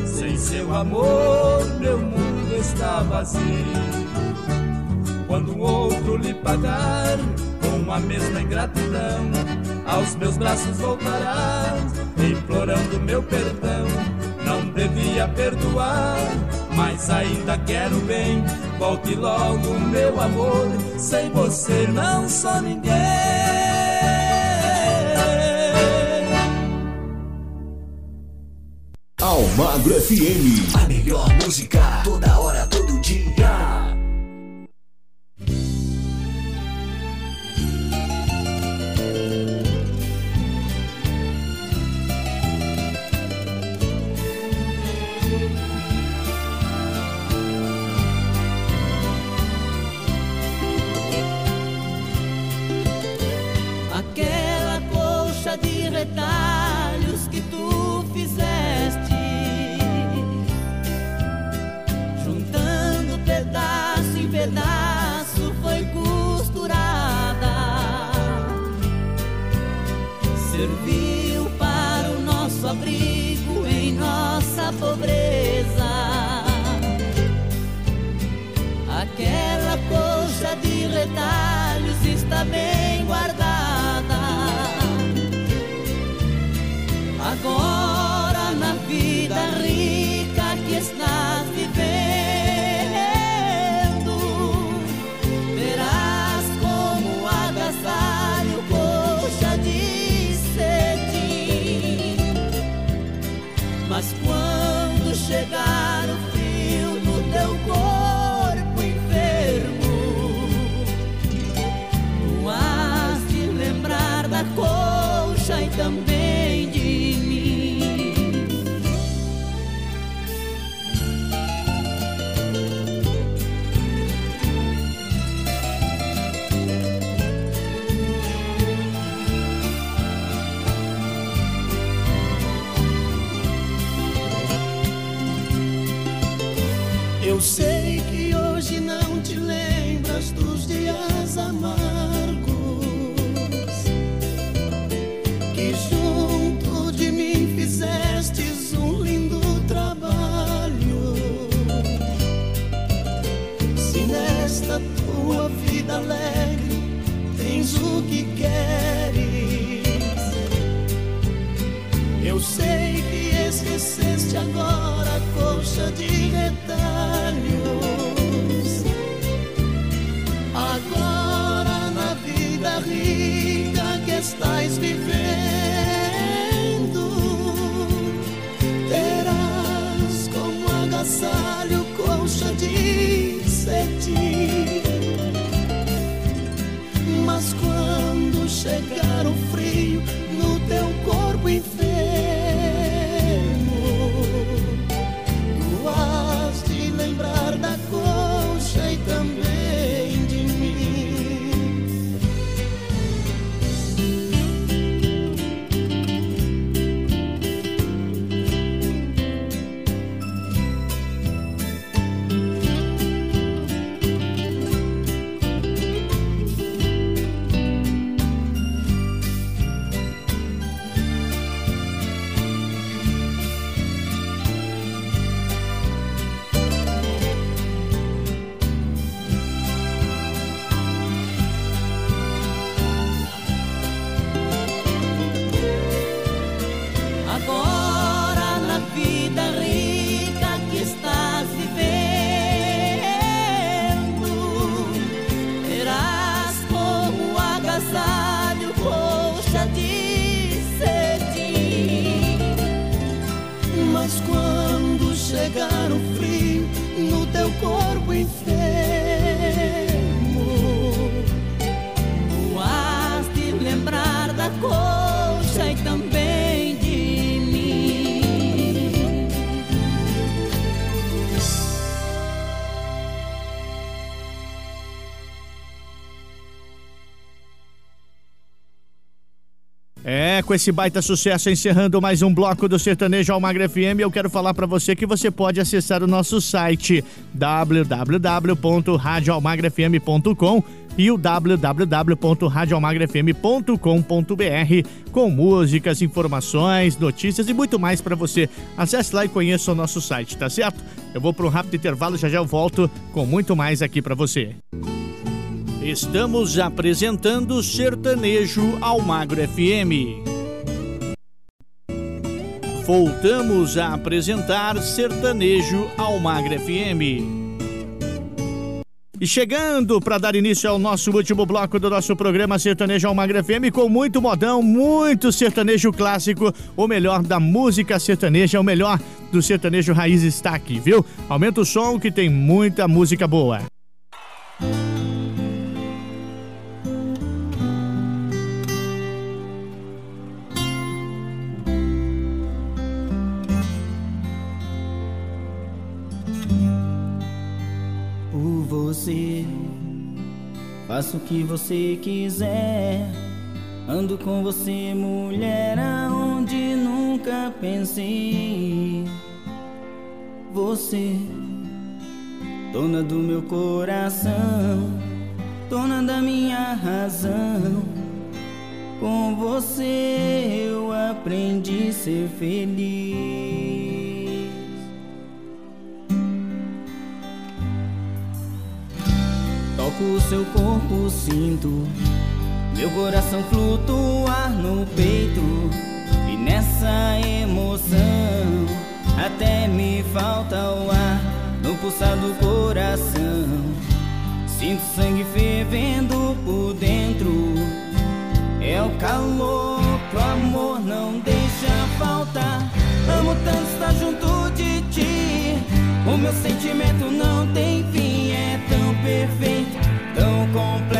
Sem seu amor, meu mundo está vazio. Quando outro lhe pagar com a mesma ingratidão, aos meus braços voltarás, implorando meu perdão. Não devia perdoar, mas ainda quero bem. Volte logo, meu amor, sem você não sou ninguém. Almagro FM. A melhor música toda hora, todo dia. Com esse baita sucesso, encerrando mais um bloco do Sertanejo Almagra FM, eu quero falar para você que você pode acessar o nosso site www.radioalmagrafm.com e o www.radioalmagrafm.com.br com músicas, informações, notícias e muito mais para você. Acesse lá e conheça o nosso site, tá certo? Eu vou para um rápido intervalo, já já eu volto com muito mais aqui para você. Estamos apresentando Sertanejo Almagro FM. Voltamos a apresentar Sertanejo Almagro FM. E chegando para dar início ao nosso último bloco do nosso programa Sertanejo Almagro FM com muito modão, muito sertanejo clássico, o melhor da música sertaneja, o melhor do sertanejo raiz está aqui, viu? Aumenta o som que tem muita música boa. Você. Faço o que você quiser. Ando com você, mulher, aonde nunca pensei. Você, dona do meu coração, dona da minha razão. Com você eu aprendi a ser feliz. Toco seu corpo, sinto meu coração flutuar no peito. E nessa emoção até me falta o ar no pulsar do coração. Sinto sangue fervendo por dentro. É o calor que o amor não deixa faltar. Amo tanto estar junto de ti. O meu sentimento não tem fim, é tão perfeito, tão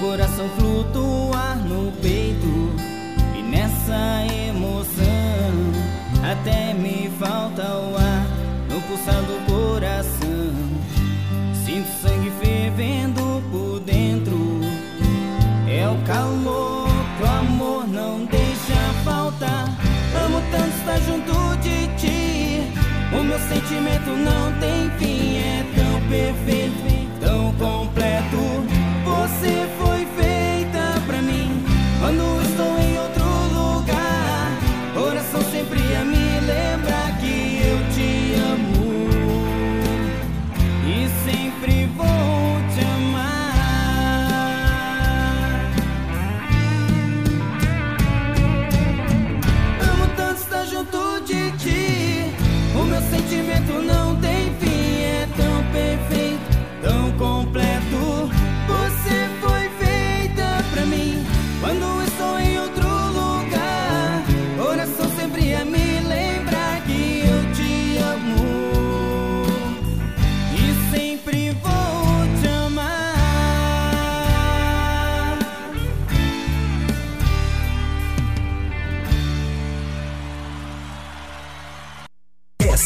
coração flutuar no peito. E nessa emoção até me falta o ar no pulsar do coração. Sinto sangue fervendo por dentro. É o calor que o amor não deixa faltar. Amo tanto estar junto de ti. O meu sentimento não tem fim, é tão perfeito, tão completo. Você foi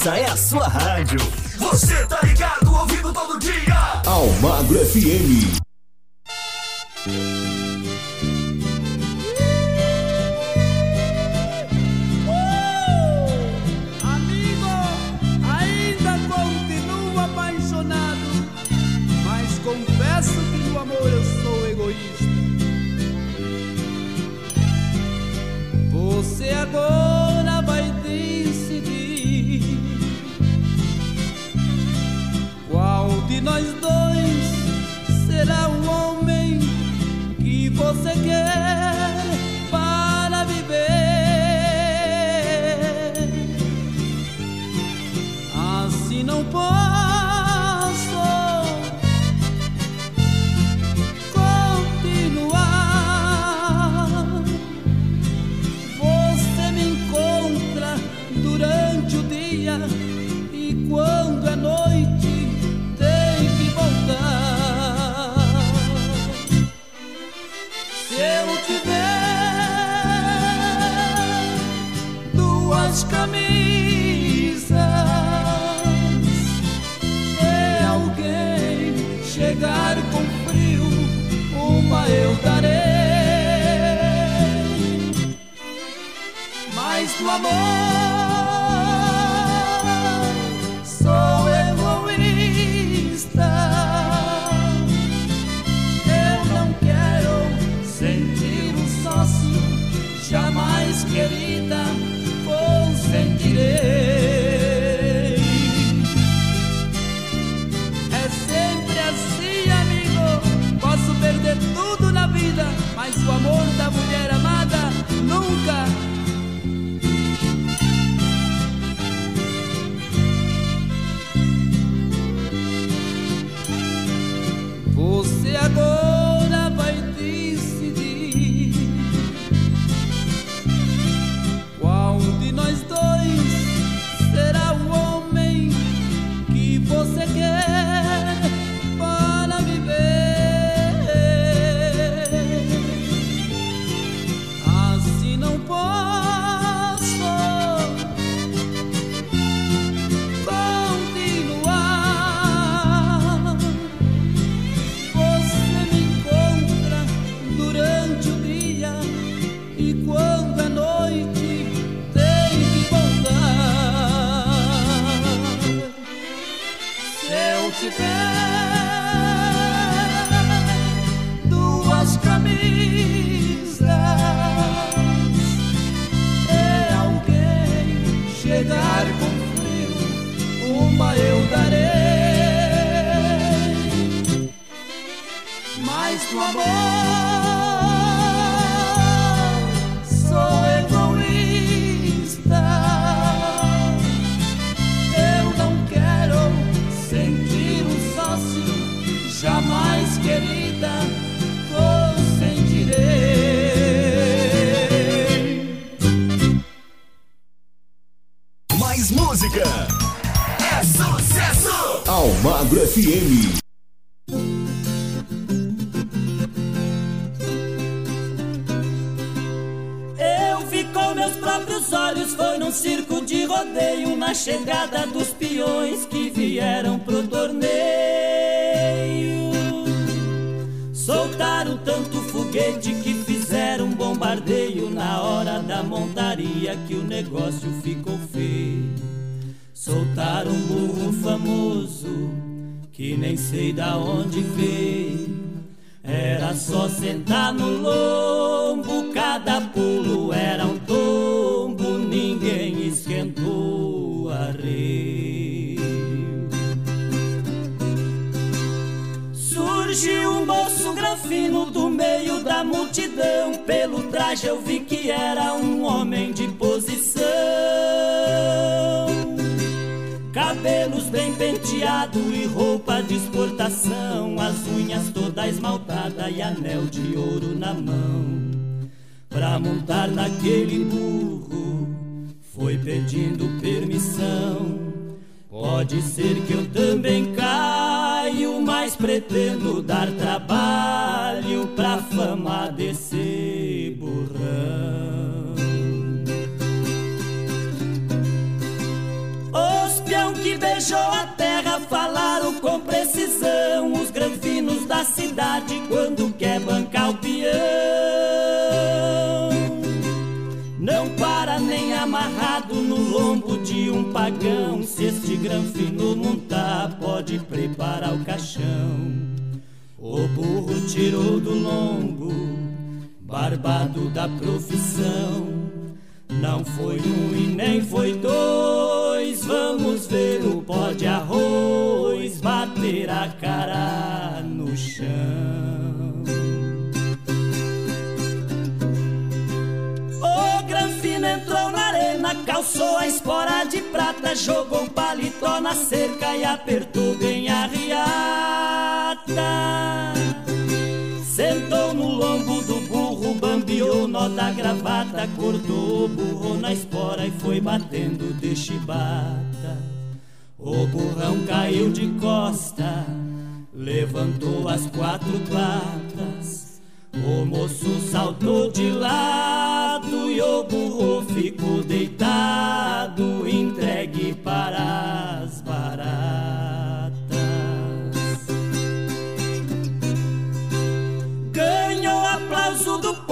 Essa é a sua rádio. Você tá ligado, ouvindo todo dia. Almagro FM. Amigo, ainda continuo apaixonado, mas confesso que no amor eu sou egoísta. Você agora no sé qué. Amor FM. Eu vi com meus próprios olhos, foi num circo de rodeio, na chegada dos peões que vieram pro torneio. Soltaram tanto foguete que fizeram bombardeio na hora da montaria que o negócio ficou feio. Soltaram um burro famoso que nem sei da onde veio. Era só sentar no lombo, cada pulo era um tombo, ninguém esquentou a rei. Surgiu um moço grafino do meio da multidão, pelo traje eu vi que era um homem de posição cabelos bem penteado e roupa de exportação, as unhas toda esmaltada e anel de ouro na mão. Pra montar naquele burro, foi pedindo permissão. Pode ser que eu também caio, mas pretendo dar trabalho pra fama desse burrão. Beijou a terra falaram com precisão os granfinos da cidade quando quer bancar o peão. Não para nem amarrado no lombo de um pagão. Se este granfino montar, pode preparar o caixão. O burro tirou do lombo, barbado da profissão. Não foi um e nem foi dois. Vamos ver o pó de arroz bater a cara no chão. O Granfino entrou na arena, calçou a espora de prata, jogou um paletó na cerca e apertou bem a riata. O nó da gravata, cortou o burro na espora e foi batendo de chibata. O burrão caiu de costa, levantou as quatro patas. O moço saltou de lado e o burro ficou deitado, entregue para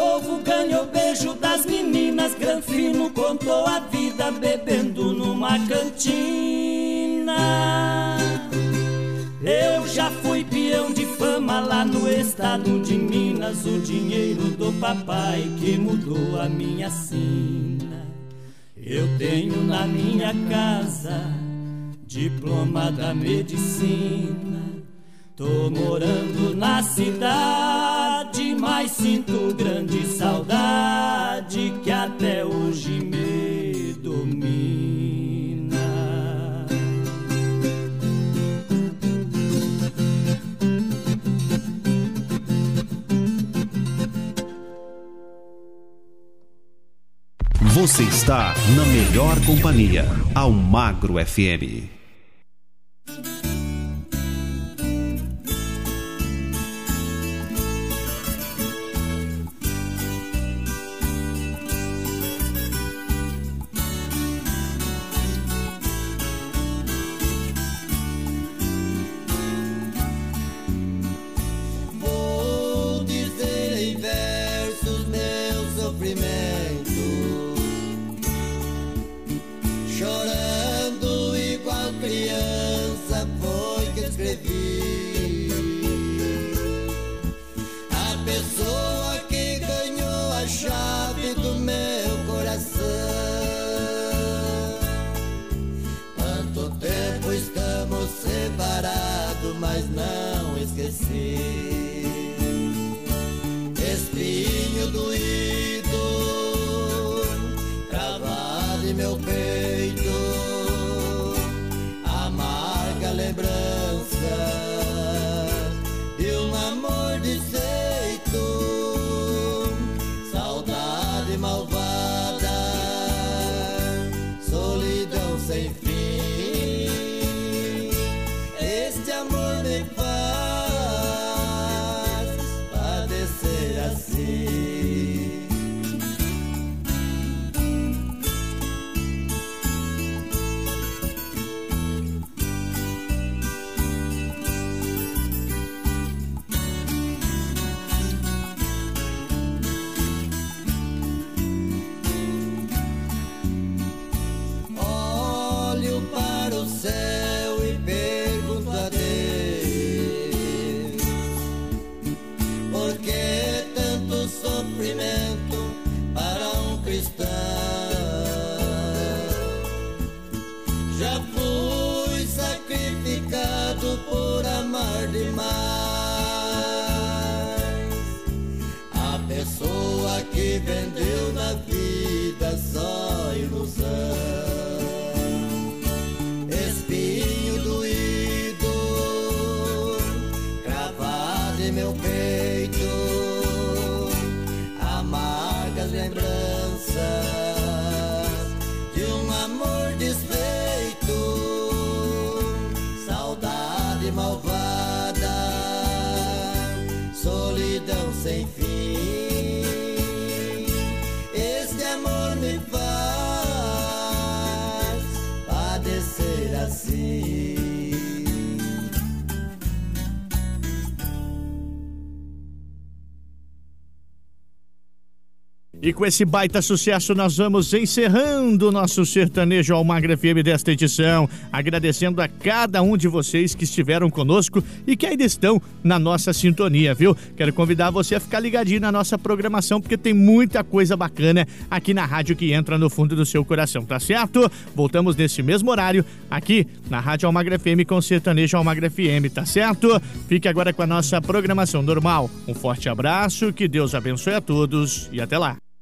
povo, ganhou beijo das meninas, Granfino contou a vida bebendo numa cantina. Eu já fui peão de fama lá no estado de Minas, o dinheiro do papai que mudou a minha sina. Eu tenho na minha casa diploma da medicina. Tô morando na cidade, mas sinto grande saudade que até hoje me domina. Você está na melhor companhia, Almagro FM. tudo. E com esse baita sucesso, nós vamos encerrando o nosso sertanejo Almagra FM desta edição. Agradecendo a cada um de vocês que estiveram conosco e que ainda estão na nossa sintonia, viu? Quero convidar você a ficar ligadinho na nossa programação, porque tem muita coisa bacana aqui na rádio que entra no fundo do seu coração, tá certo? Voltamos nesse mesmo horário aqui na Rádio Almagra FM com sertanejo Almagra FM, tá certo? Fique agora com a nossa programação normal. Um forte abraço, que Deus abençoe a todos e até lá.